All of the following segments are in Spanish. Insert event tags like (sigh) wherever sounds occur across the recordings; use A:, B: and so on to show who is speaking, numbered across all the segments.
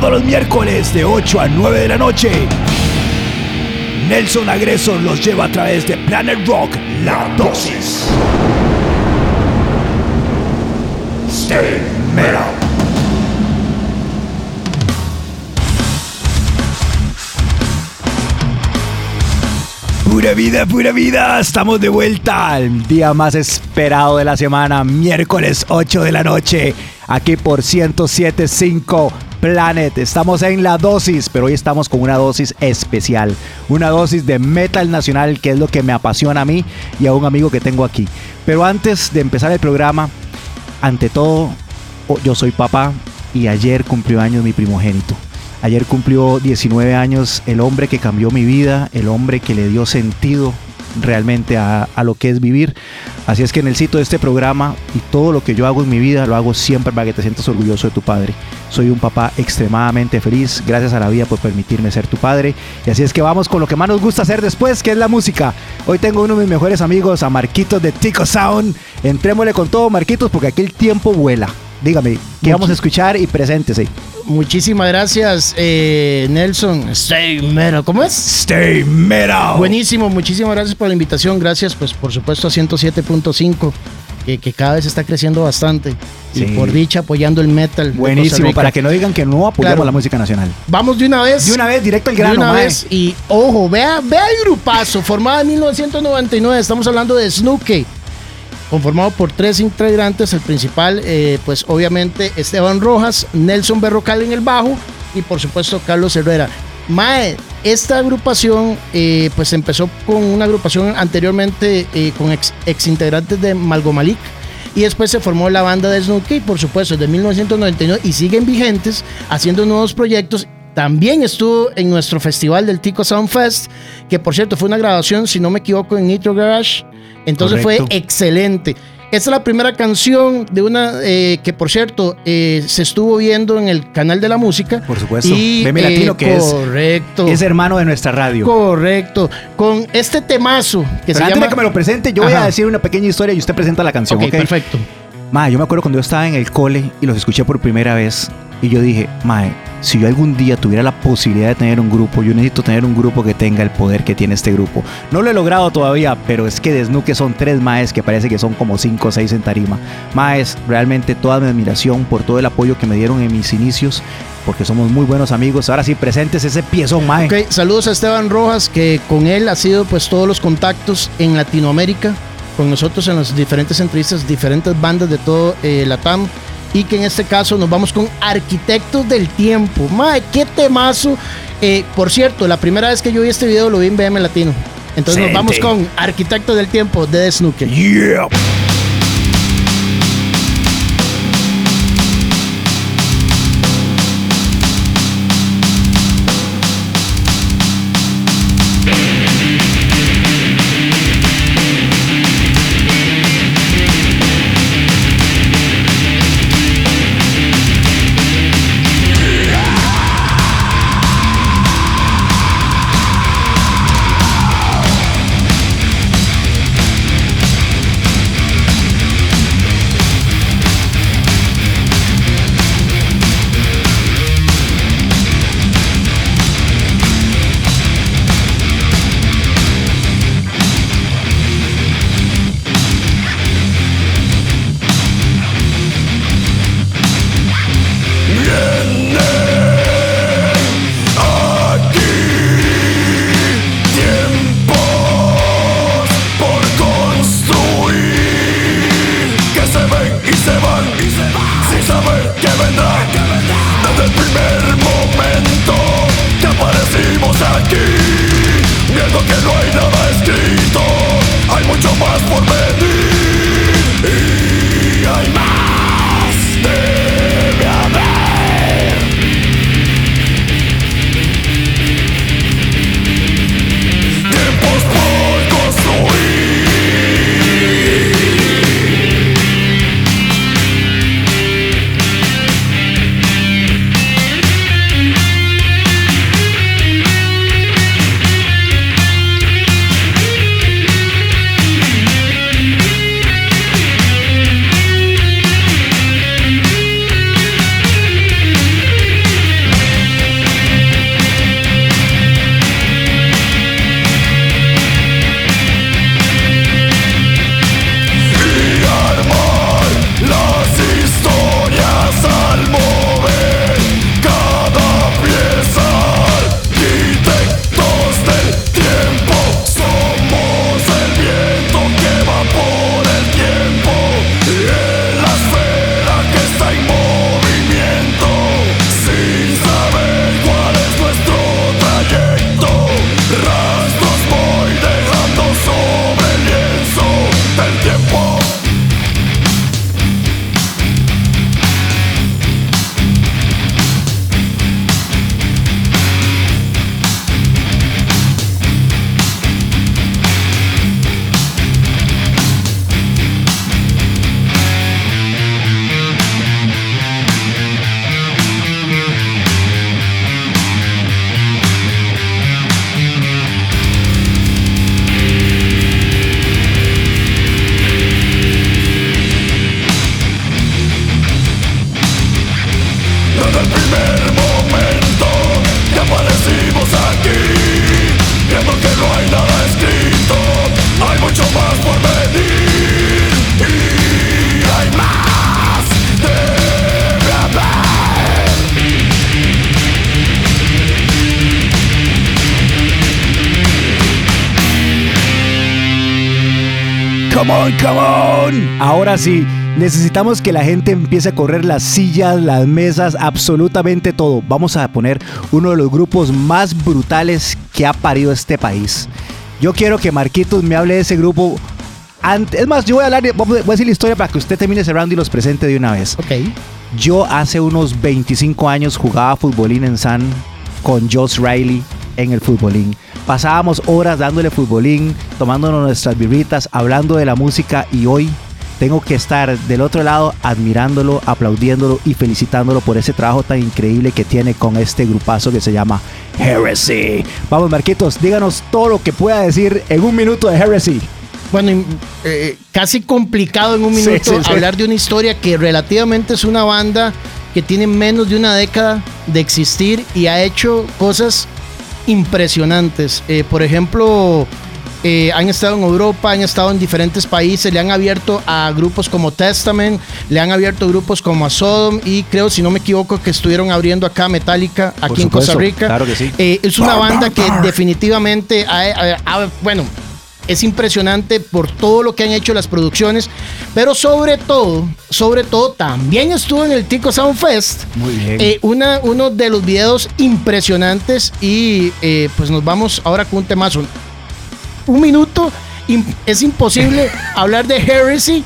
A: todos los miércoles de 8 a 9 de la noche. Nelson Agresor los lleva a través de Planet Rock, La Dosis. Stay metal. Pura vida, pura vida, estamos de vuelta al día más esperado de la semana, miércoles 8 de la noche, aquí por 107.5 Planet. Estamos en la dosis, pero hoy estamos con una dosis especial, una dosis de metal nacional, que es lo que me apasiona a mí y a un amigo que tengo aquí. Pero antes de empezar el programa, ante todo, yo soy papá y ayer cumplió años mi primogénito. Ayer cumplió 19 años el hombre que cambió mi vida, el hombre que le dio sentido realmente a, lo que es vivir. Así es que en el sitio de este programa y todo lo que yo hago en mi vida lo hago siempre para que te sientas orgulloso de tu padre. Soy un papá extremadamente feliz, gracias a la vida por permitirme ser tu padre. Y así es que vamos con lo que más nos gusta hacer después, que es la música. Hoy tengo uno de mis mejores amigos, a Marquitos de Tico Sound. Entrémosle con todo, Marquitos, porque aquí el tiempo vuela. Dígame, ¿qué vamos a escuchar y preséntese?
B: Muchísimas gracias, eh, Nelson. Stay Metal. ¿Cómo es?
A: Stay Metal.
B: Buenísimo, muchísimas gracias por la invitación. Gracias, pues, por supuesto, a 107.5. Que, que, cada vez está creciendo bastante. Y por dicha apoyando el metal.
A: Buenísimo, para que no digan que no apoyamos la música nacional.
B: Vamos de una vez.
A: De una vez, directo al grano.
B: De una vez. Y ojo, vea, vea el grupazo, formado en 1999. Estamos hablando de Snooki conformado por tres integrantes. El principal, eh, pues obviamente Esteban Rojas, Nelson Berrocal en el bajo y por supuesto Carlos Herrera. Mae, esta agrupación eh, pues empezó con una agrupación anteriormente eh, con ex, integrantes de Malgomalik y después se formó la banda de Snooki, por supuesto, desde 1999 y siguen vigentes haciendo nuevos proyectos. También estuvo en nuestro festival del Tico Sound Fest, que por cierto fue una grabación, si no me equivoco, en Nitro Garage entonces fue excelente. Esta es la primera canción de una eh, que, por cierto, eh, se estuvo viendo en el canal de la música.
A: Por supuesto. Y, Meme Latino, que correcto, es, hermano de nuestra radio.
B: Correcto. Con este temazo que se
A: antes
B: llama...
A: de que me lo presente, yo voy a decir una pequeña historia y usted presenta la canción. Ok,
B: perfecto.
A: Ma, yo me acuerdo cuando yo estaba en el cole y los escuché por primera vez. Y yo dije, Mae, si yo algún día tuviera la posibilidad de tener un grupo, yo necesito tener un grupo que tenga el poder que tiene este grupo. No lo he logrado todavía, pero es que de Snuke son tres maes que parece que son como cinco o seis en tarima. Maes, realmente toda mi admiración por todo el apoyo que me dieron en mis inicios, porque somos muy buenos amigos. Ahora sí, presentes ese piezón, mae.
B: Ok, saludos a Esteban Rojas, que con él ha sido pues todos los contactos en Latinoamérica, con nosotros en las diferentes entrevistas, diferentes bandas de todo eh, Latam y que en este caso nos vamos con Arquitectos del Tiempo. Madre, qué temazo. Eh, por cierto, la primera vez que yo vi este video lo vi en BM Latino. Entonces nos vamos con Arquitectos del Tiempo de The Snooker. Yeah.
A: Come on, come on. Ahora sí, necesitamos que la gente empiece a correr las sillas, las mesas, absolutamente todo. Vamos a poner uno de los grupos más brutales que ha parido este país. Yo quiero que Marquitos me hable de ese grupo. Antes, es más, yo voy a hablar, voy a decir la historia para que usted termine cerrando y los presente de una vez.
B: Ok.
A: Yo hace unos 25 años jugaba futbolín en San con Josh Riley en el futbolín. Pasábamos horas dándole futbolín, tomándonos nuestras birritas, hablando de la música y hoy tengo que estar del otro lado admirándolo, aplaudiéndolo y felicitándolo por ese trabajo tan increíble que tiene con este grupazo que se llama Heresy. Vamos, Marquitos, díganos todo lo que pueda decir en un minuto de Heresy.
B: Bueno, eh, casi complicado en un minuto
A: Sí, sí, sí.
B: hablar de una historia que relativamente es una banda que tiene menos de una década de existir y ha hecho cosas impresionantes. Eh, por ejemplo, eh, han estado en Europa, han estado en diferentes países, le han abierto a grupos como Testament, le han abierto grupos como a Sodom y creo, si no me equivoco, que estuvieron abriendo acá Metallica, aquí en Costa Rica.
A: claro que sí.
B: Eh, es una banda que definitivamente ha- ha- ha- bueno, es impresionante por todo lo que han hecho las producciones, pero sobre todo, sobre todo también estuvo en el Tico Sound Fest.
A: Muy bien.
B: Eh, una, uno de los videos impresionantes y eh, pues nos vamos ahora con un temazo. Un minuto, es imposible (laughs) hablar de Heresy,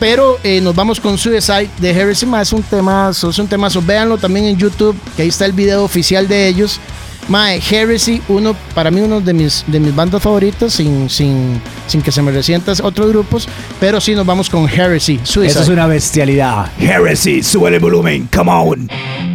B: pero eh, nos vamos con Suicide de Heresy, es un temazo, es un temazo. Véanlo también en YouTube, que ahí está el video oficial de ellos. Mae, Heresy, uno, para mí uno de mis, de mis bandas favoritas, sin, sin, sin que se me resientas otros grupos, pero sí nos vamos con Heresy, Suicide.
A: Eso es una bestialidad. Heresy, sube el volumen, come on.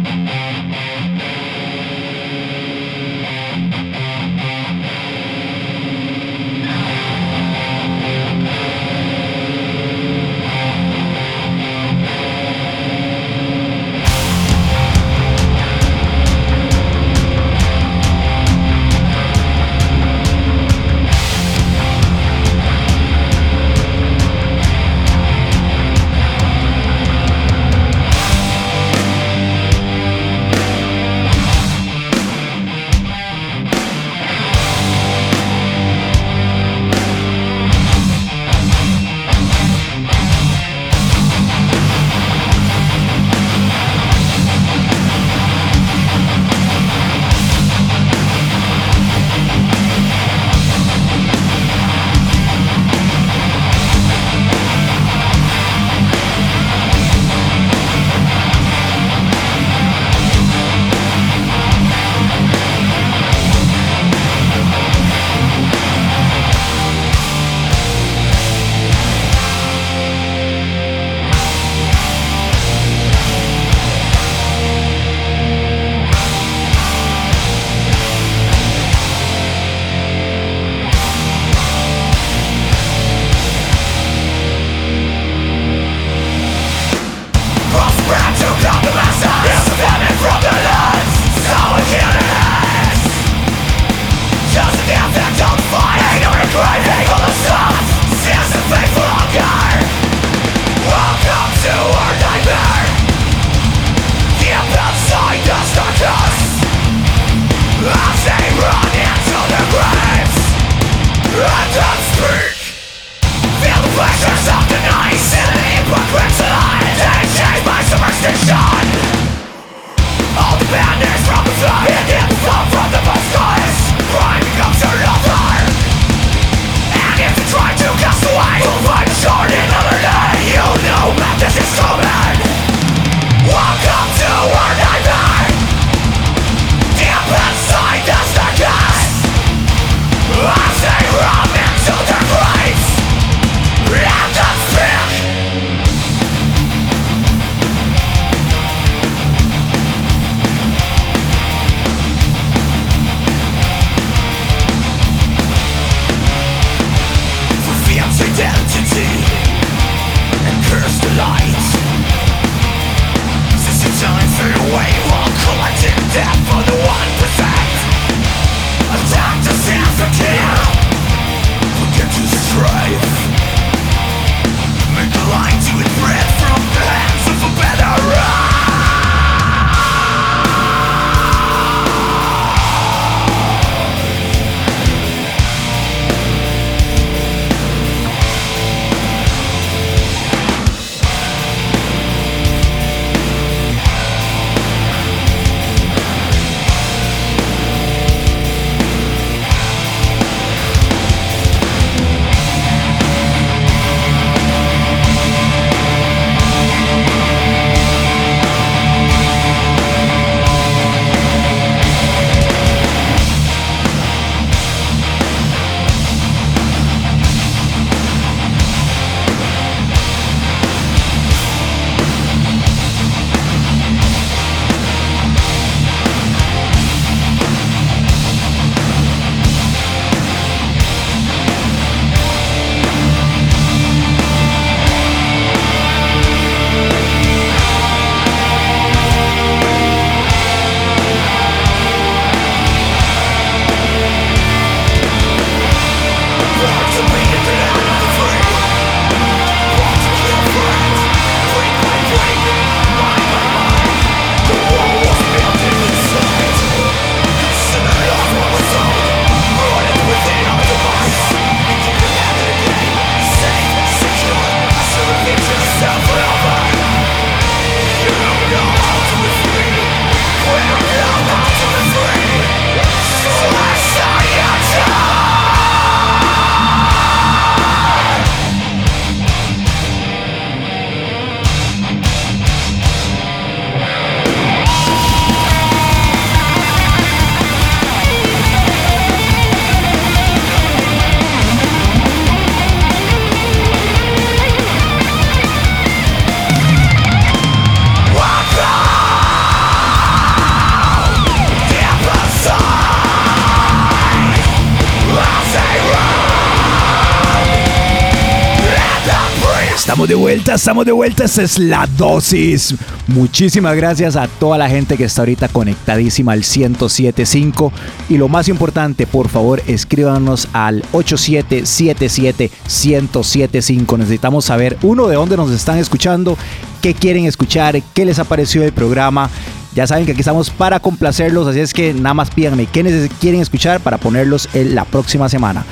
A: Estamos de vuelta, estamos de vuelta. Esta es la dosis. Muchísimas gracias a toda la gente que está ahorita conectadísima al 1075. Y lo más importante, por favor, escríbanos al 8777-1075. Necesitamos saber, uno, de dónde nos están escuchando, qué quieren escuchar, qué les ha parecido el programa. Ya saben que aquí estamos para complacerlos, así es que nada más pídanme qué quieren escuchar para ponerlos en la próxima semana.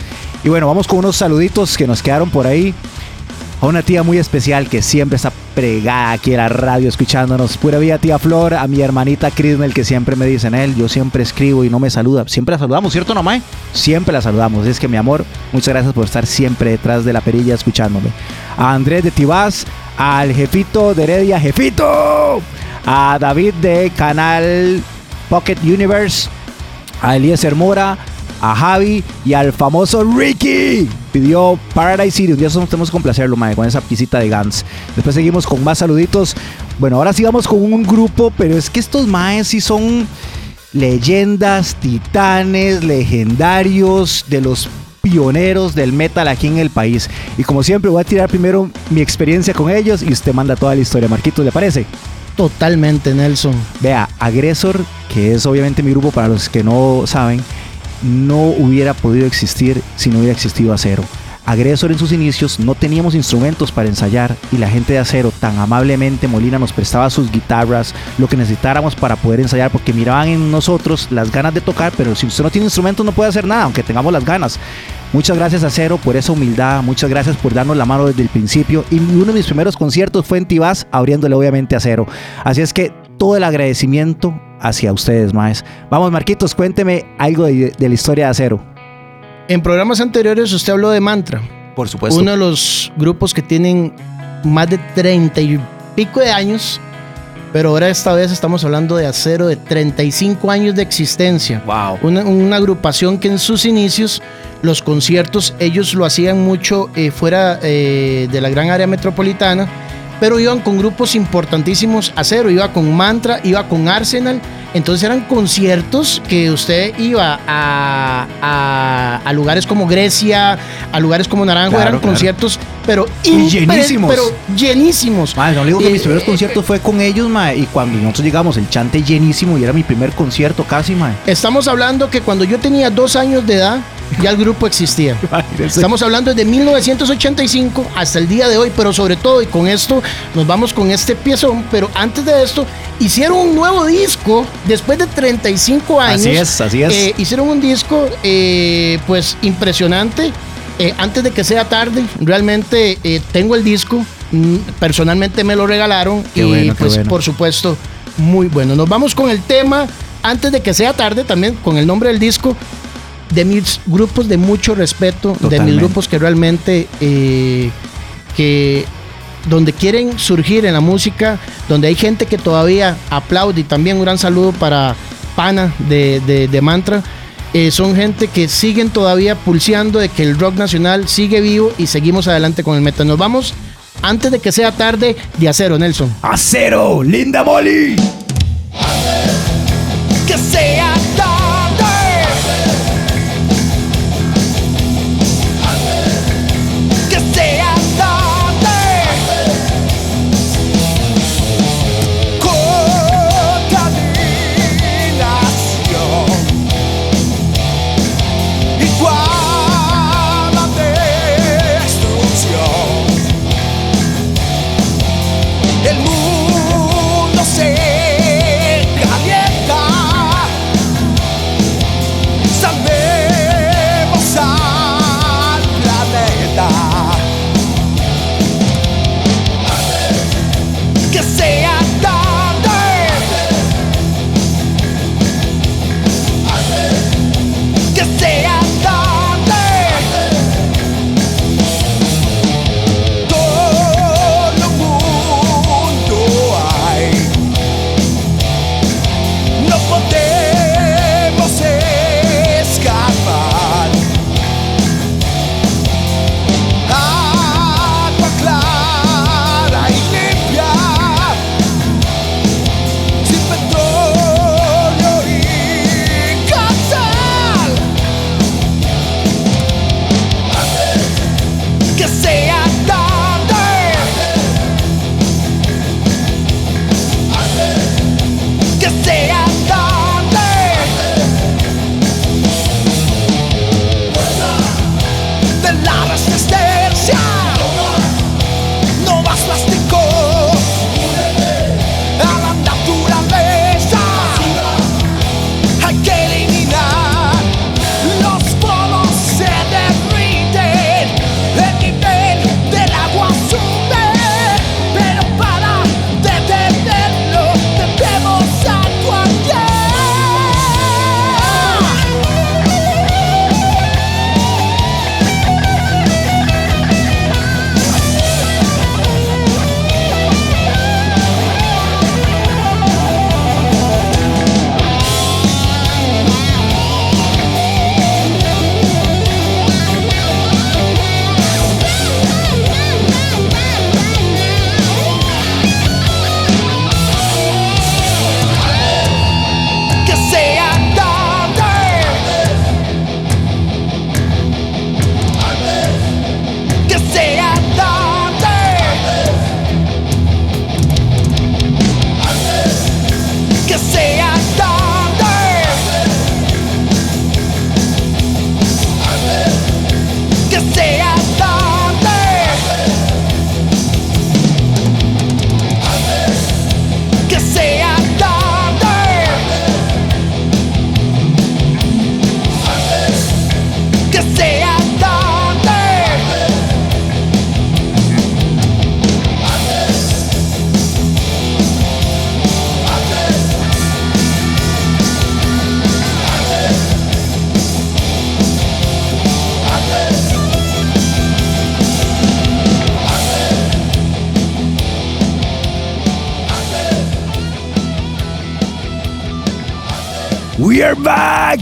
A: Y bueno, vamos con unos saluditos que nos quedaron por ahí a una tía muy especial que siempre está pregada aquí en la radio escuchándonos. Pura vida, tía Flor, a mi hermanita Crismel que siempre me dicen él, yo siempre escribo y no me saluda. Siempre la saludamos, ¿cierto, Nomay? Siempre la saludamos. Es que mi amor, muchas gracias por estar siempre detrás de la perilla escuchándome. A Andrés de Tibás, al jefito de Heredia, jefito. A David de Canal Pocket Universe, a Eliezer Mora, a Javi y al famoso Ricky. Pidió Paradise City. Un día tenemos que complacerlo, mae, con esa pisita de Guns. Después seguimos con más saluditos. Bueno, ahora sí vamos con un grupo, pero es que estos maes sí son leyendas, titanes, legendarios de los pioneros del metal aquí en el país. Y como siempre, voy a tirar primero mi experiencia con ellos y usted manda toda la historia. Marquito, ¿le parece?
B: Totalmente, Nelson.
A: Vea, Agresor, que es obviamente mi grupo para los que no saben, no hubiera podido existir si no hubiera existido acero. Agresor en sus inicios no teníamos instrumentos para ensayar y la gente de acero tan amablemente Molina nos prestaba sus guitarras, lo que necesitáramos para poder ensayar porque miraban en nosotros las ganas de tocar, pero si usted no tiene instrumentos no puede hacer nada, aunque tengamos las ganas. Muchas gracias Acero por esa humildad, muchas gracias por darnos la mano desde el principio y uno de mis primeros conciertos fue en Tibás abriéndole obviamente a Acero. Así es que todo el agradecimiento hacia ustedes, más. Vamos, Marquitos, cuénteme algo de, la historia de Acero.
B: En programas anteriores usted habló de Mantra.
A: Por supuesto.
B: Uno de los grupos que tienen más de 30 y pico de años, pero ahora esta vez estamos hablando de Acero de 35 años de existencia.
A: Wow.
B: Una, agrupación que en sus inicios los conciertos ellos lo hacían mucho eh, fuera eh, de la gran área metropolitana pero iban con grupos importantísimos a cero, iba con Mantra, iba con Arsenal, entonces eran conciertos que usted iba a, a, lugares como Grecia, a lugares como Naranjo, eran conciertos, pero
A: llenísimos.
B: Pero llenísimos.
A: no digo que mis primeros conciertos fue con ellos, ma, y cuando nosotros llegamos, el chante llenísimo y era mi primer concierto casi, ma.
B: Estamos hablando que cuando yo tenía dos años de edad, ya el grupo existía. (laughs) Estamos hablando de 1985 hasta el día de hoy, pero sobre todo, y con esto nos vamos con este piezón, pero antes de esto, hicieron un nuevo disco después de 35 años.
A: Así es, así es.
B: Eh, hicieron un disco, eh, pues, impresionante. Eh, antes de que sea tarde, realmente tengo el disco, mm, personalmente me lo regalaron y pues por supuesto muy bueno. Nos vamos con el tema antes de que sea tarde, también con el nombre del disco, de mis grupos de mucho respeto, de mis grupos que realmente eh, que donde quieren surgir en la música, donde hay gente que todavía aplaude y también un gran saludo para Pana de, Mantra. Eh, son gente que siguen todavía pulseando de que el rock nacional sigue vivo y seguimos adelante con el metal. Nos vamos antes de que sea tarde de acero, Nelson.
A: Acero, linda Molly.
C: Que sea El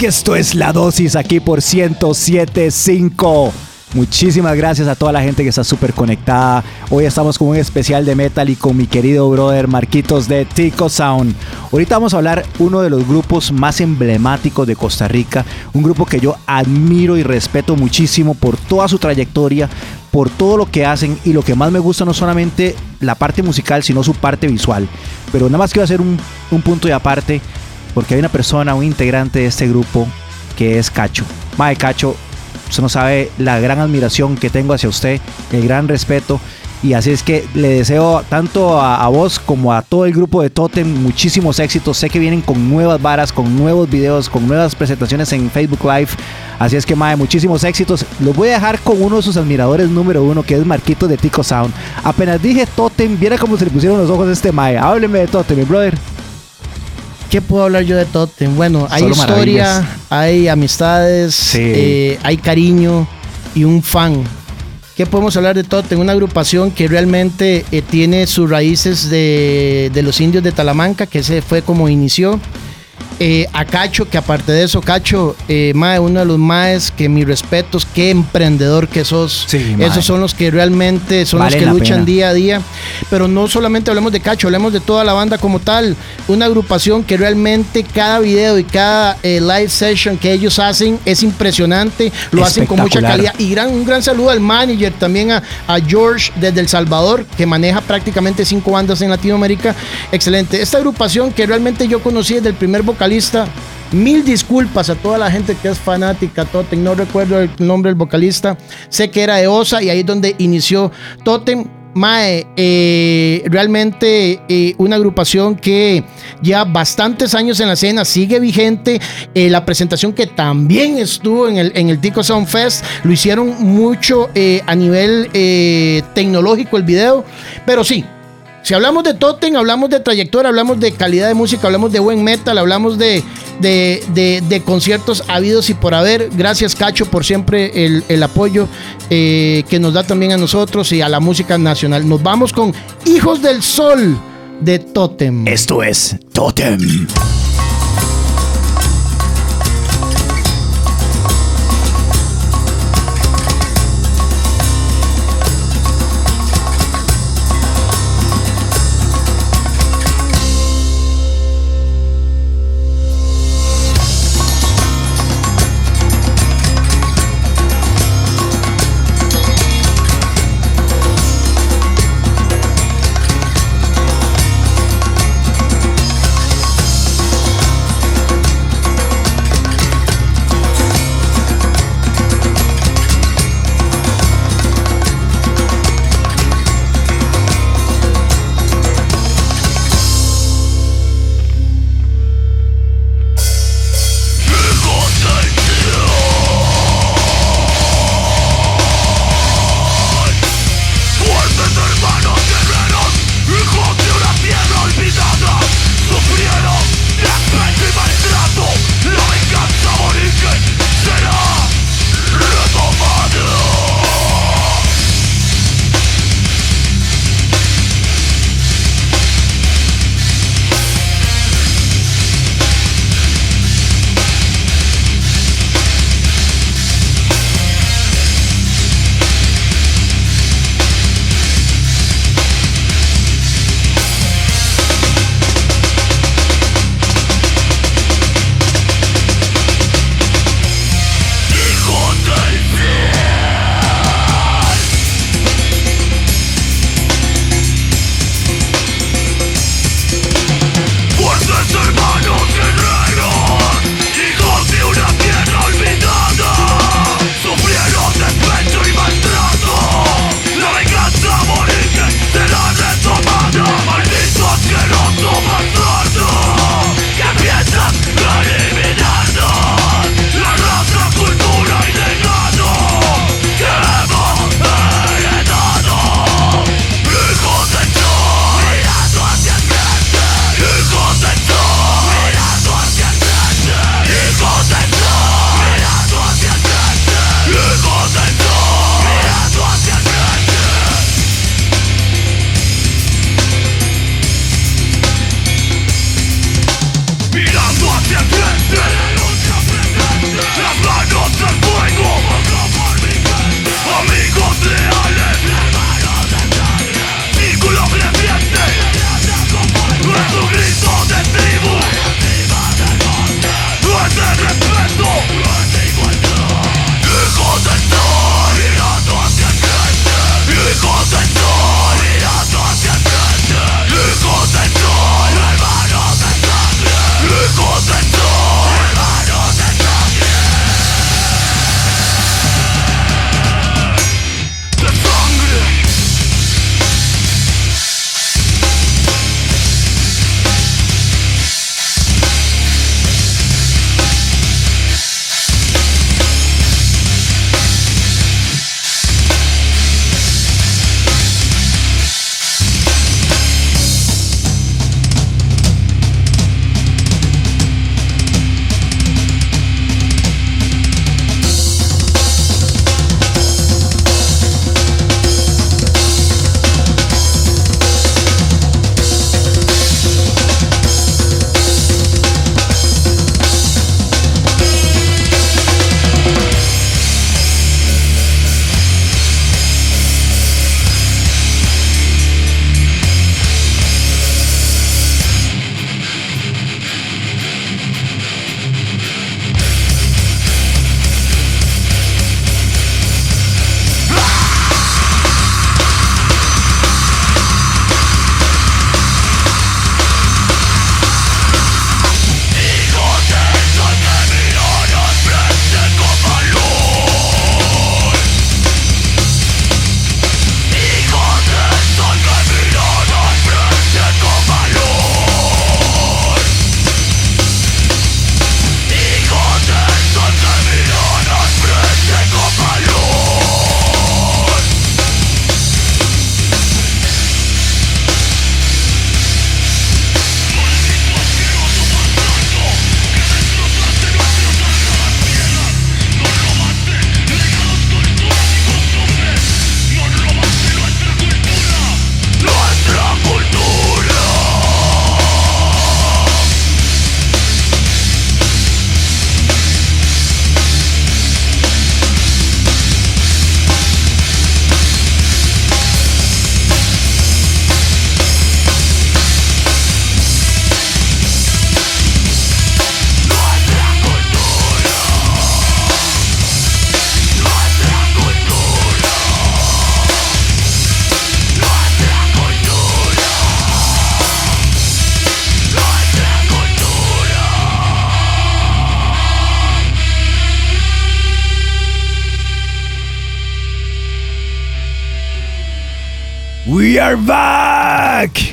A: Esto es la dosis aquí por 107.5. Muchísimas gracias a toda la gente que está súper conectada. Hoy estamos con un especial de metal y con mi querido brother Marquitos de Tico Sound. Ahorita vamos a hablar uno de los grupos más emblemáticos de Costa Rica, un grupo que yo admiro y respeto muchísimo por toda su trayectoria, por todo lo que hacen y lo que más me gusta no solamente la parte musical, sino su parte visual. Pero nada más quiero hacer un punto de aparte porque hay una persona, un integrante de este grupo que es Cacho. Mae Cacho, usted no sabe la gran admiración que tengo hacia usted, el gran respeto. Y así es que le deseo tanto a, vos como a todo el grupo de Totem muchísimos éxitos. Sé que vienen con nuevas varas, con nuevos videos, con nuevas presentaciones en Facebook Live. Así es que, Mae, muchísimos éxitos. Los voy a dejar con uno de sus admiradores número uno, que es Marquito de Tico Sound. Apenas dije Totem, viera cómo se le pusieron los ojos a este Mae. Hábleme de Totem, mi brother.
B: ¿Qué puedo hablar yo de Totem? Bueno, hay
A: Solo
B: historia, hay amistades,
A: Sí.
B: eh, hay cariño y un fan. ¿Qué podemos hablar de Totem? Una agrupación que realmente eh, tiene sus raíces de, de los indios de Talamanca, que ese fue como inició. Eh, a Cacho, que aparte de eso, Cacho, eh, mae, uno de los maes que mis respetos, qué emprendedor que sos.
A: Sí, mae.
B: Esos son los que realmente son los que luchan
A: pena.
B: día a día. Pero no solamente hablemos de Cacho, hablemos de toda la banda como tal. Una agrupación que realmente cada video y cada eh, live session que ellos hacen es impresionante. Lo hacen con mucha calidad. Y gran, un gran saludo al manager, también a, a George desde El Salvador, que maneja prácticamente cinco bandas en Latinoamérica. Excelente. Esta agrupación que realmente yo conocí desde el primer vocalista. Mil disculpas a toda la gente que es fanática, Totem. No recuerdo el nombre del vocalista. Sé que era de Osa y ahí es donde inició Totem. Mae, eh, realmente eh, una agrupación que ya bastantes años en la escena, sigue vigente. Eh, la presentación que también estuvo en el, en el Tico Sound Fest, lo hicieron mucho a nivel tecnológico el video, pero sí. Si hablamos de Totem, hablamos de trayectoria, hablamos de calidad de música, hablamos de buen metal, hablamos de, de, de- de conciertos habidos y por haber. Gracias, Cacho, por siempre el, el apoyo eh, que nos da también a nosotros y a la música nacional. Nos vamos con Hijos del Sol de Totem.
A: Esto es Totem.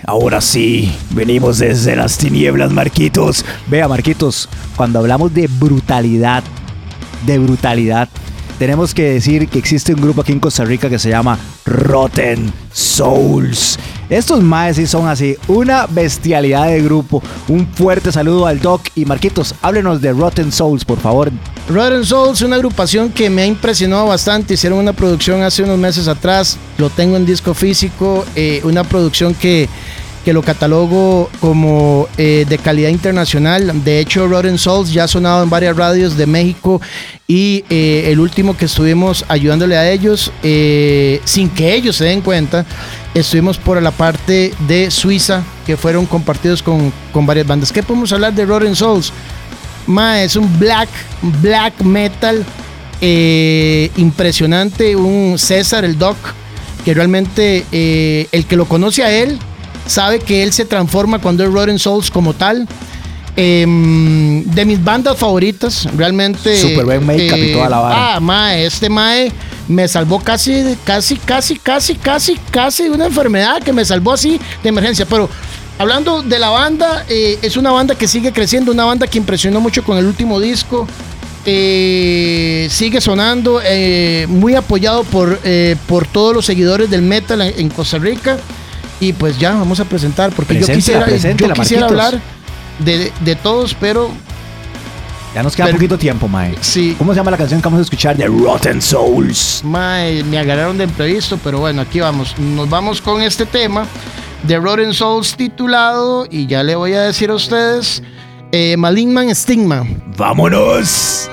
A: Ahora sí, venimos desde las tinieblas, Marquitos. Vea, Marquitos, cuando hablamos de brutalidad, de brutalidad, tenemos que decir que existe un grupo aquí en Costa Rica que se llama Rotten Souls. Estos maes sí son así, una bestialidad de grupo. Un fuerte saludo al Doc y Marquitos, háblenos de Rotten Souls, por favor.
B: Rotten Souls, una agrupación que me ha impresionado bastante. Hicieron una producción hace unos meses atrás, lo tengo en disco físico, eh, una producción que que lo catalogo como eh, de calidad internacional. De hecho, Rotten Souls ya ha sonado en varias radios de México y eh, el último que estuvimos ayudándole a ellos, eh, sin que ellos se den cuenta, estuvimos por la parte de Suiza, que fueron compartidos con, con varias bandas. ¿Qué podemos hablar de Rotten Souls? Ma, es un black, black metal impresionante, un César, el Doc, que realmente el que lo conoce a él, sabe que él se transforma cuando es Rotten Souls como tal. Em, de mis bandas favoritas, realmente.
A: Super buen make-up y toda la vara.
B: Ah, mae, este mae me salvó casi, casi, casi, casi, casi, casi de una enfermedad que me salvó así de emergencia. Pero hablando de la banda, eh, es una banda que sigue creciendo, una banda que impresionó mucho con el último disco. Eh, sigue sonando, eh, muy apoyado por, por todos los seguidores del metal en Costa Rica. Y pues ya vamos a presentar, porque yo quisiera, yo quisiera hablar de, de, todos, pero.
A: Ya nos queda poquito tiempo, Mae.
B: Sí.
A: ¿Cómo se llama la canción que vamos a escuchar de Rotten Souls?
B: Mae, me agarraron de imprevisto, pero bueno, aquí vamos. Nos vamos con este tema de Rotten Souls titulado, y ya le voy a decir a ustedes, eh, Stigma.
A: ¡Vámonos!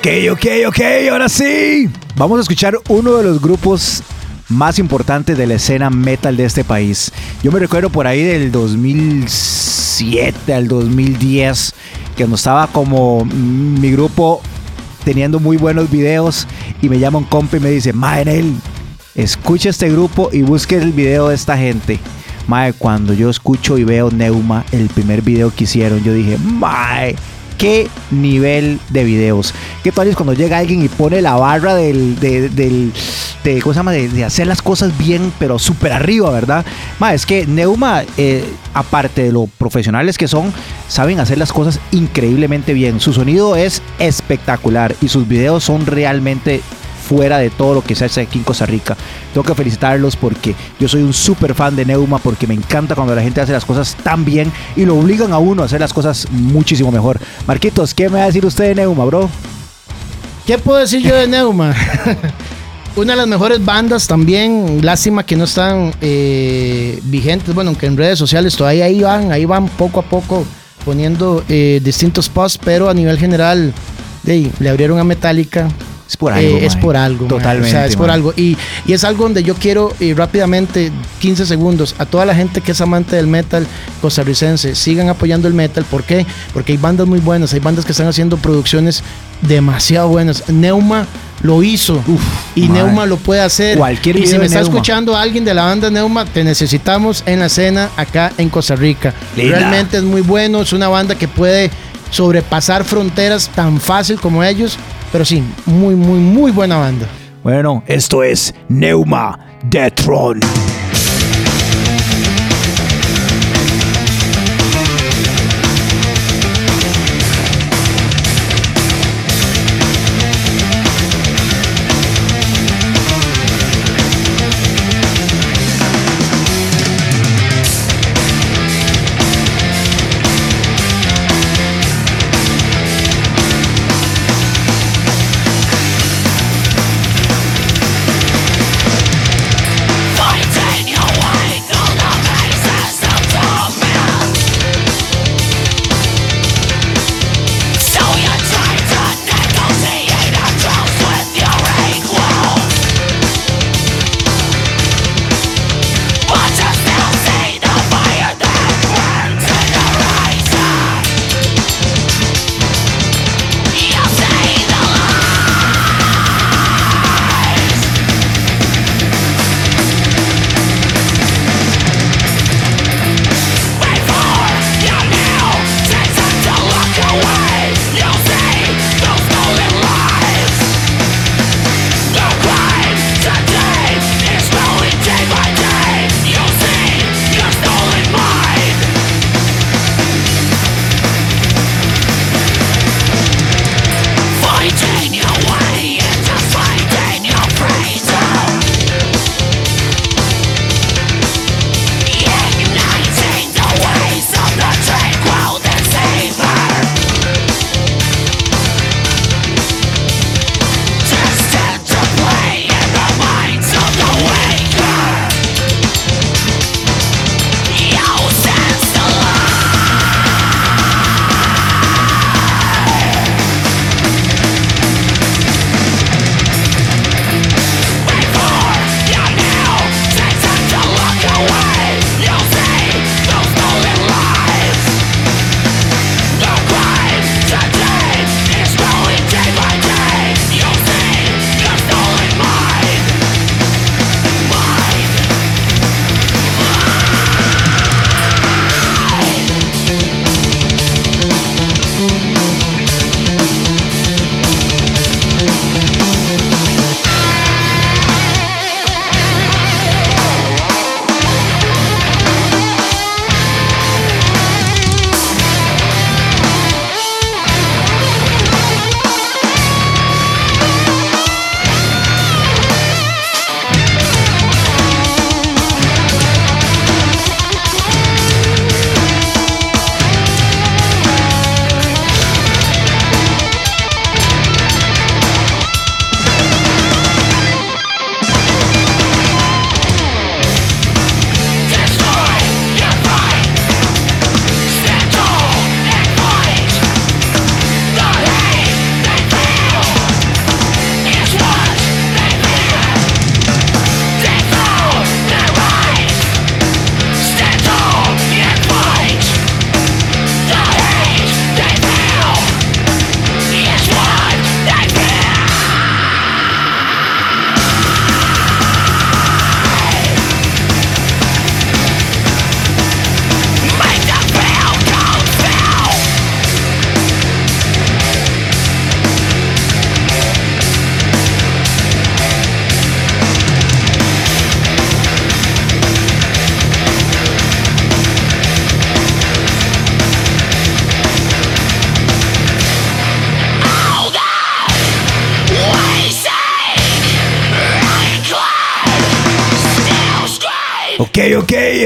A: Ok, ok, ok, ahora sí. Vamos a escuchar uno de los grupos más importantes de la escena metal de este país. Yo me recuerdo por ahí del 2007 al 2010, que no estaba como mi grupo teniendo muy buenos videos y me llama un compa y me dice, Maenel, escucha este grupo y busque el video de esta gente. Mae, cuando yo escucho y veo Neuma, el primer video que hicieron, yo dije, Mae, qué nivel de videos. ¿Qué tal es cuando llega alguien y pone la barra del, de, ¿cómo se llama? De, hacer las cosas bien, pero súper arriba, ¿verdad? Ma, es que Neuma, eh, aparte de lo profesionales que son, saben hacer las cosas increíblemente bien. Su sonido es espectacular y sus videos son realmente fuera de todo lo que se hace aquí en Costa Rica. Tengo que felicitarlos porque yo soy un súper fan de Neuma porque me encanta cuando la gente hace las cosas tan bien y lo obligan a uno a hacer las cosas muchísimo mejor. Marquitos, ¿qué me va a decir usted de Neuma, bro?
B: ¿Qué puedo decir yo de Neuma? (laughs) Una de las mejores bandas también, lástima que no están eh, vigentes, bueno, aunque en redes sociales todavía ahí van, ahí van poco a poco poniendo eh, distintos posts, pero a nivel general le abrieron a Metallica,
A: es por algo.
B: Eh, es por algo.
A: Totalmente.
B: O sea, es por algo. Y, y, es algo donde yo quiero ir rápidamente, 15 segundos, a toda la gente que es amante del metal costarricense, sigan apoyando el metal. ¿Por qué? Porque hay bandas muy buenas, hay bandas que están haciendo producciones demasiado buenas. Neuma lo hizo y Neuma lo puede hacer.
A: Cualquier
B: y si me está escuchando alguien de la banda Neuma, te necesitamos en la escena acá en Costa Rica. Realmente es muy bueno, es una banda que puede sobrepasar fronteras tan fácil como ellos pero sí, muy, muy, muy buena banda.
A: Bueno, esto es Neuma Detron. Ok,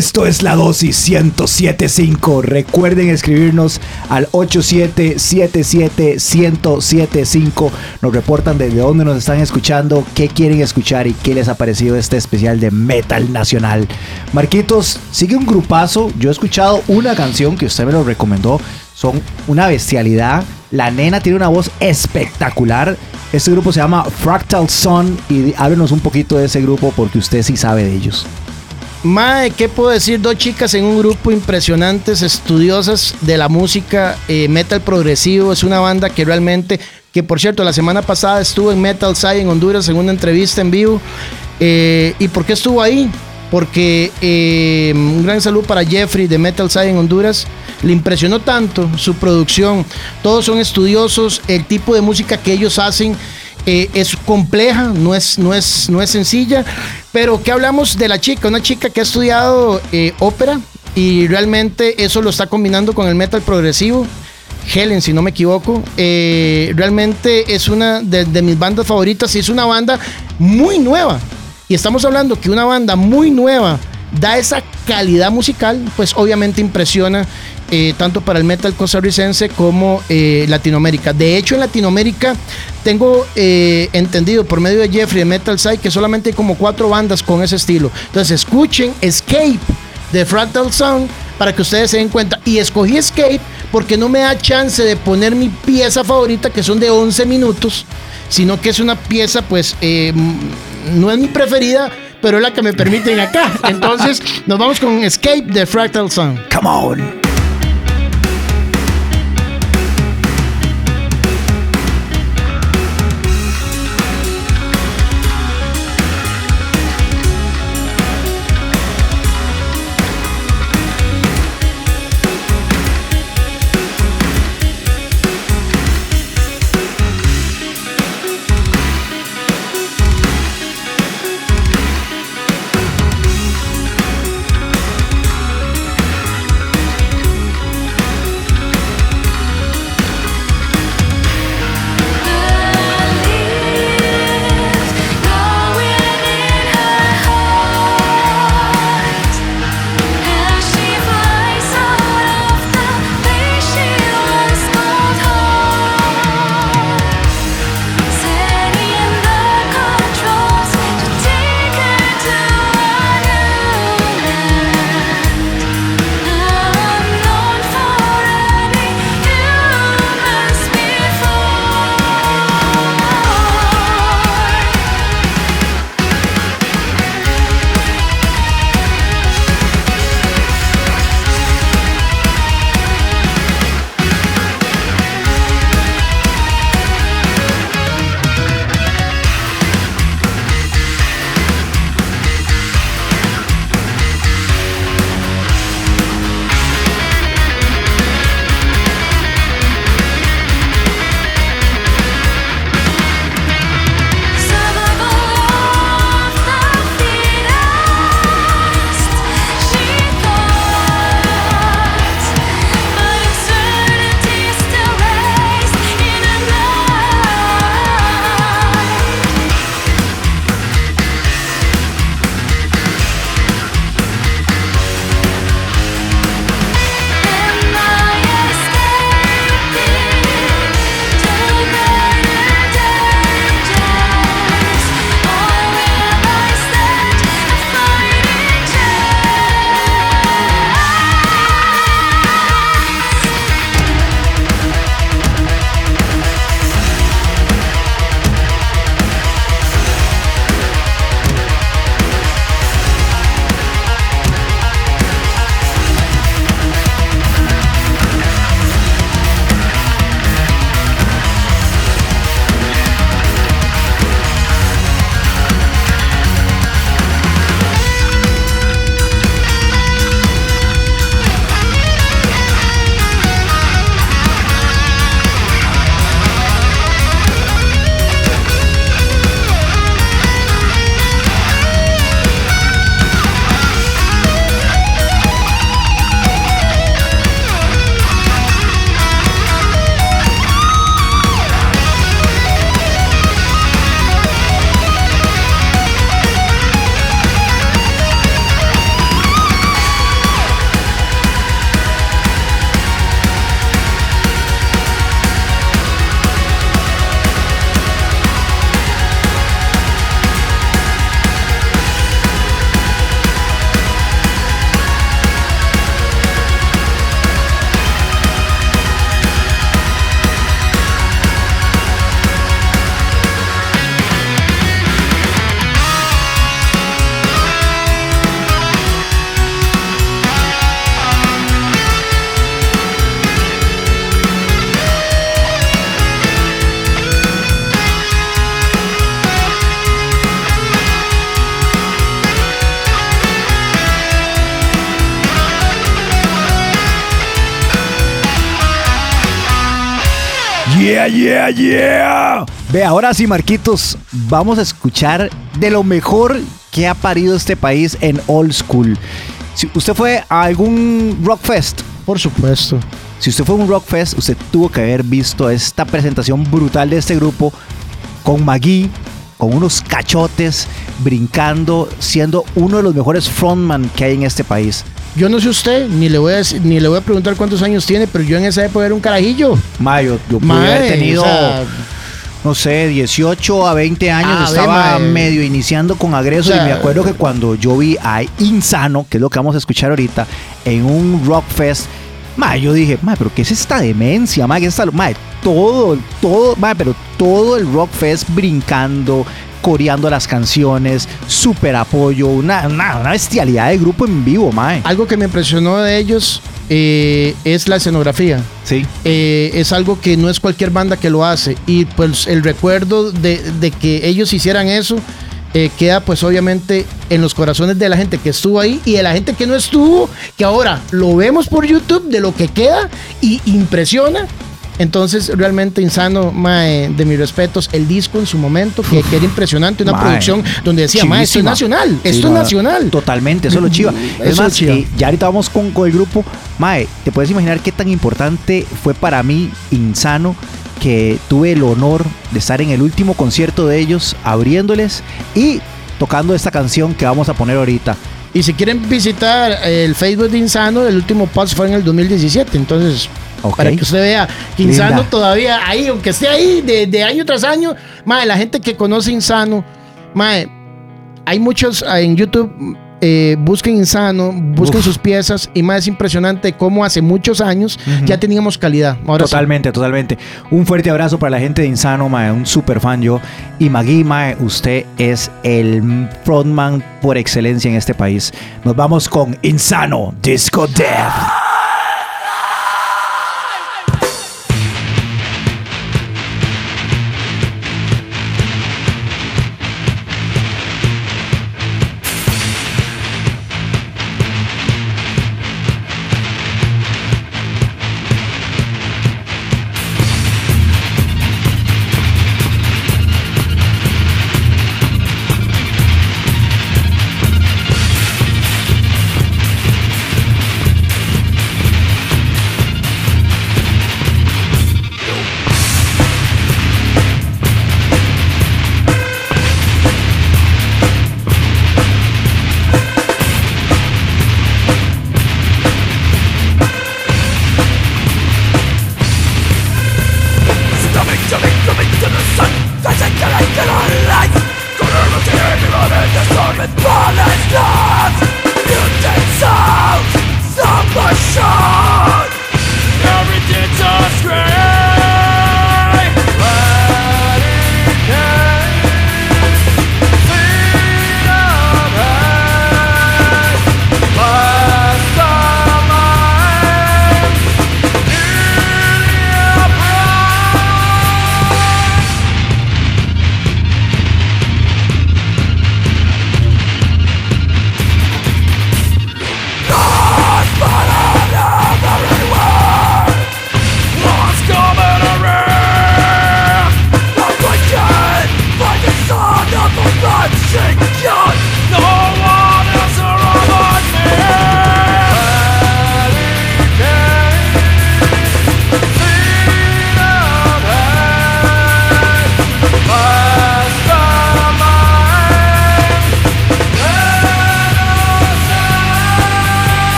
A: esto es la dosis 1075. Recuerden escribirnos al 8777-1075. Nos reportan desde dónde nos están escuchando, qué quieren escuchar y qué les ha parecido este especial de Metal Nacional. Marquitos, sigue un grupazo. Yo he escuchado una canción que usted me lo recomendó. Son una bestialidad. La nena tiene una voz espectacular. Este grupo se llama Fractal Sun y háblenos un poquito de ese grupo porque usted sí sabe de ellos.
B: Mae, ¿qué puedo decir? Dos chicas en un grupo impresionantes, estudiosas de la música eh, metal progresivo. Es una banda que realmente, que por cierto, la semana pasada estuvo en Metal Side en Honduras en una entrevista en vivo. Eh, ¿Y por qué estuvo ahí? Porque eh, un gran saludo para Jeffrey de Metal Side en Honduras. Le impresionó tanto su producción. Todos son estudiosos. El tipo de música que ellos hacen es compleja, no es, no, es, no es sencilla. Pero ¿qué hablamos de la chica? Una chica que ha estudiado eh, ópera y realmente eso lo está combinando con el metal progresivo. Helen, si no me equivoco, eh, realmente es una de, mis bandas favoritas y es una banda muy nueva. Y estamos hablando que una banda muy nueva da esa calidad musical, pues obviamente impresiona eh, tanto para el metal costarricense como eh, Latinoamérica. De hecho, en Latinoamérica tengo eh, entendido por medio de Jeffrey de Metal Side que solamente hay como cuatro bandas con ese estilo. Entonces, escuchen Escape de Fractal Sound para que ustedes se den cuenta. Y escogí Escape porque no me da chance de poner mi pieza favorita, que son de 11 minutos, sino que es una pieza, pues, no es mi preferida, pero es la que me permiten acá. (laughs) Entonces, nos vamos con Escape de Fractal Sound.
A: Come on. Yeah. Ve, ahora sí, Marquitos, vamos a escuchar de lo mejor que ha parido este país en old school. Si usted fue a algún rock fest,
B: Por supuesto.
A: si usted fue a un rock fest, usted tuvo que haber visto esta presentación brutal de este grupo con Magui, con unos cachotes, brincando, siendo uno de los mejores frontman que hay en este país.
B: Yo no sé usted, ni le voy a decir- ni le voy a preguntar cuántos años tiene, pero yo en esa época era un carajillo.
A: Mayo, yo pude haber tenido,
B: o sea,
A: no sé, 18 a 20 años, estaba medio iniciando con Agreso
B: O sea,
A: y me acuerdo que cuando yo vi a Insano, que es lo que vamos a escuchar ahorita, en un rock fest, yo dije, mae, pero ¿qué es esta demencia? Mae, ¿qué es esta? Todo, todo, mae, pero todo el rock fest brincando, coreando las canciones, súper apoyo, una, una, una bestialidad de grupo en vivo, mae.
B: algo que me impresionó de ellos eh, es la escenografía.
A: Sí.
B: Eh, es algo que no es cualquier banda que lo hace. Y pues el recuerdo de, de que ellos hicieran eso eh, queda pues obviamente en los corazones de la gente que estuvo ahí y de la gente que no estuvo, que ahora lo vemos por YouTube de lo que queda y impresiona. Entonces, realmente insano, mae, de mis respetos, el disco en su momento, que, que era impresionante, una
A: Mae,
B: producción donde decía, mae, esto es nacional,
A: Sí,
B: esto es nacional.
A: Totalmente, eso es lo chiva.
B: Eso
A: Es más,
B: chiva.
A: eh, ya ahorita vamos con, con el grupo. Mae, ¿te puedes imaginar qué tan importante fue para mí Insano que tuve el honor de estar en el último concierto de ellos, abriéndoles y tocando esta canción que vamos a poner ahorita?
B: Y si quieren visitar el Facebook de Insano, el último post fue en el 2017. Entonces,
A: Ok.
B: para que usted vea que Insano todavía ahí, aunque esté ahí de, de año tras año, mae, la gente que conoce Insano, mae, hay muchos ah, en YouTube. eh, busquen Insano, busquen
A: Uf.
B: sus piezas y más es impresionante cómo hace muchos años ya teníamos calidad. Ahora sí.
A: totalmente, totalmente. Un fuerte abrazo para la gente de Insano, mae, un super fan yo. Y Magui, mae, usted es el frontman por excelencia en este país. Nos vamos con Insano Disco Death.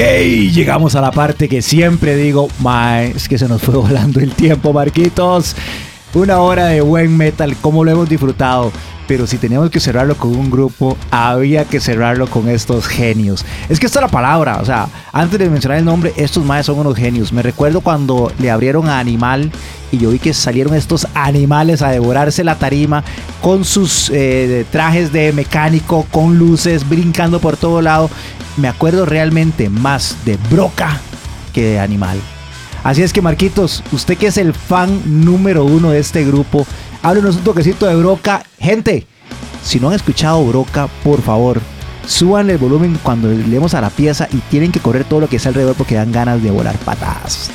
A: Llegamos a la parte que siempre digo, es que se nos fue (laughs) volando el tiempo, Marquitos. Una hora de buen metal, como lo hemos disfrutado. Pero si teníamos que cerrarlo con un grupo, había que cerrarlo con estos genios. Es que esta es la palabra, o sea, antes de mencionar el nombre, estos maes son unos genios. Me recuerdo cuando le abrieron a Animal y yo vi que salieron estos animales a devorarse la tarima con sus eh, trajes de mecánico, con luces, brincando por todo lado. Me acuerdo realmente más de Broca que de Animal. Así es que Marquitos, usted que es el fan número uno de este grupo, háblenos un toquecito de Broca. Gente, si no han escuchado Broca, por favor, suban el volumen cuando leemos a la pieza y tienen que correr todo lo que está alrededor porque dan ganas de volar patadas.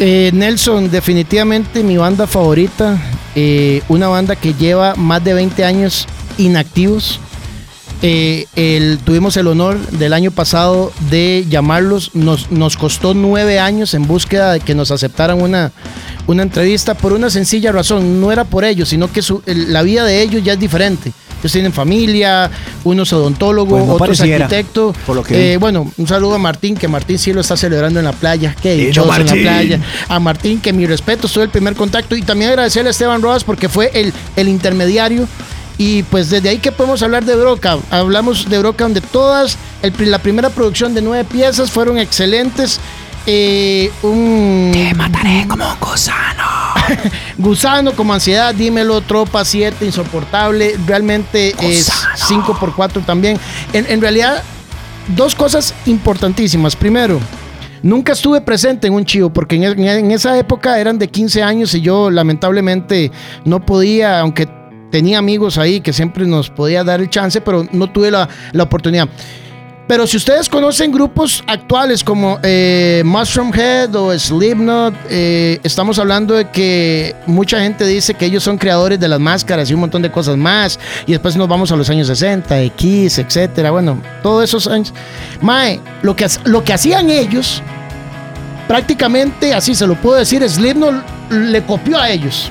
B: Eh, Nelson, definitivamente mi banda favorita, eh, una banda que lleva más de 20 años inactivos. Eh, tuvimos el honor del año pasado de llamarlos. Nos, nos costó nueve años en búsqueda de que nos aceptaran una, una entrevista por una sencilla razón. No era por ellos, sino que la vida de ellos ya es diferente. Ellos tienen familia, unos odontólogos, pues otros arquitectos. Eh, bueno, un saludo a Martín, que Martín sí lo está celebrando en la playa. Qué dichoso en la playa. A Martín, que mi respeto, estuve el primer contacto. Y también agradecerle a Esteban Rodas porque fue el, el intermediario y pues desde ahí que podemos hablar de Broca. Hablamos de Broca donde todas, la primera producción de nueve piezas fueron excelentes. Eh, un...
A: Te mataré como un gusano. (laughs)
B: gusano, como ansiedad, dímelo, tropa 7, insoportable. Realmente es 5 por 4 también. En, realidad, dos cosas importantísimas. Primero, Nunca estuve presente en un chivo porque en, en, esa época eran de 15 años y yo lamentablemente no podía, aunque tenía amigos ahí que siempre nos podía dar el chance, pero no tuve la, oportunidad. Pero si ustedes conocen grupos actuales como eh, Mushroom Head o Slipknot, eh, estamos hablando de que mucha gente dice que ellos son creadores de las máscaras y un montón de cosas más. Y después nos vamos a los años 60, X, etcétera. Bueno, todos esos años. Mae, lo que, lo que hacían ellos, prácticamente, así se lo puedo decir, Slipknot le copió a ellos.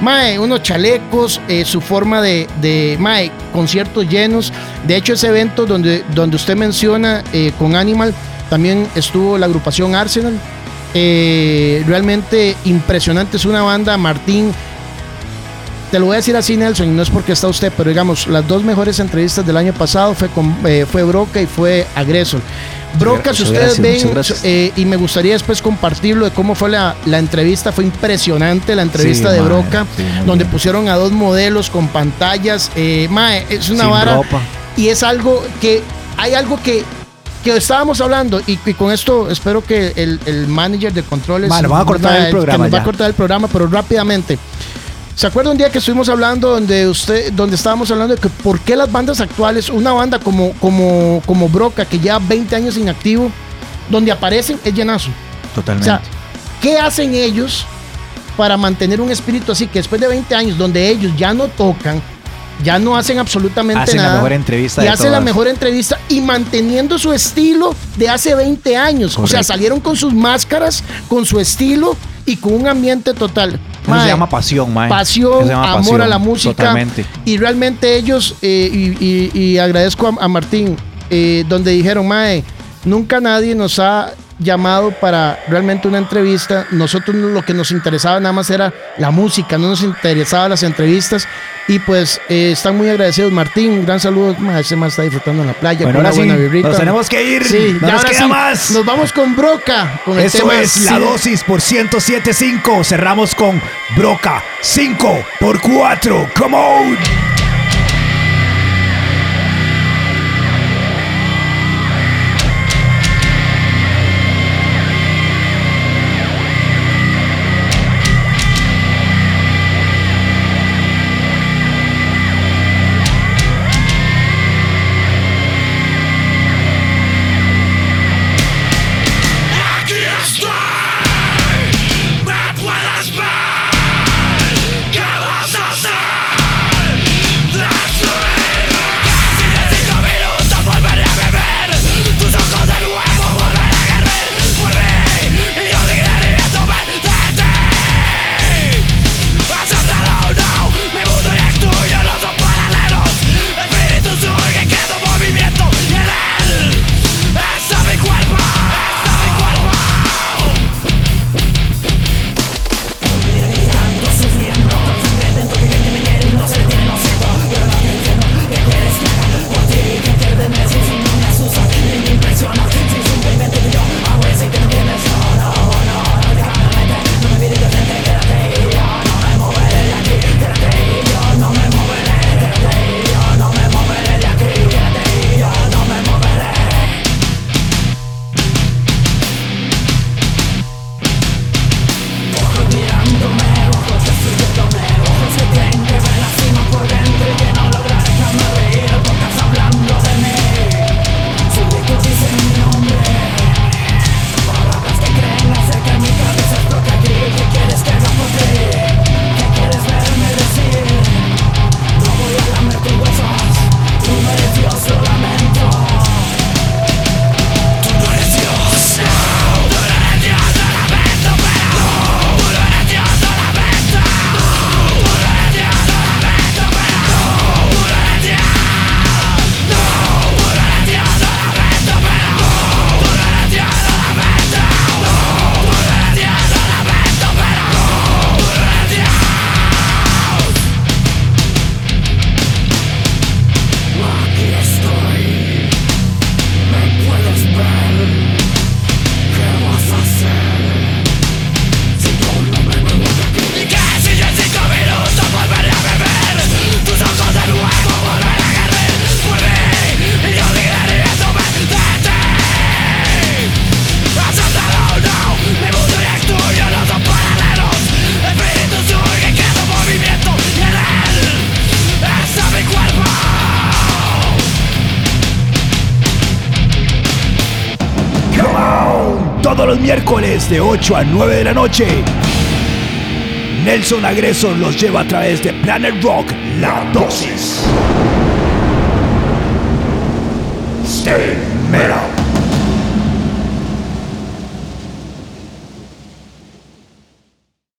B: Mae, unos chalecos, eh, su forma de, de, Mae, conciertos llenos. De hecho, ese evento donde, donde usted menciona eh, con Animal, también estuvo la agrupación Arsenal. Eh, realmente impresionante, es una banda, Martín. Te lo voy a decir así, Nelson, y no es porque está usted, pero digamos, las dos mejores entrevistas del año pasado fue, con, fue Broca y fue Agresor. Broca, si ustedes ven, eh, y me gustaría después compartirlo de cómo fue la, entrevista, fue impresionante la entrevista de Broca, donde pusieron a dos modelos con pantallas. Eh, es una vara. Y es algo que, hay algo que que estábamos hablando y, con esto espero que el, manager de controles
A: vale, a cortar el programa
B: nos va a cortar el programa pero rápidamente ¿Se acuerda un día que estuvimos hablando donde usted, donde estábamos hablando de que por qué las bandas actuales, una banda como, como, como Broca, que ya 20 años inactivo, donde aparecen es llenazo?
A: Totalmente. O sea,
B: ¿qué hacen ellos para mantener un espíritu así que después de 20 años donde ellos ya no tocan, ya no hacen absolutamente
A: hacen
B: nada.
A: La mejor entrevista
B: y hacen la mejor entrevista y manteniendo su estilo de hace 20 años. O sea, salieron con sus máscaras, con su estilo y con un ambiente total
A: se llama pasión, mae.
B: Pasión, amor a la música. Totalmente. Y realmente ellos, eh, y, agradezco a, Martín, eh, donde dijeron, mae, nunca nadie nos ha llamado para realmente una entrevista. Nosotros lo que nos interesaba nada más era la música, no nos interesaban las entrevistas. Y pues eh, están muy agradecidos. Martín, un gran saludo. Ese más está disfrutando en la playa.
A: Bueno, ahora sí, nos tenemos que ir.
B: Sí, no nos queda más. Nos vamos con Broca. Con
A: Eso es la dosis por 107.5. Cerramos con Broca 5 por 4. Come on. 8 a 9 de la noche. Nelson Agresor los lleva a través de Planet Rock, La Dosis. Stay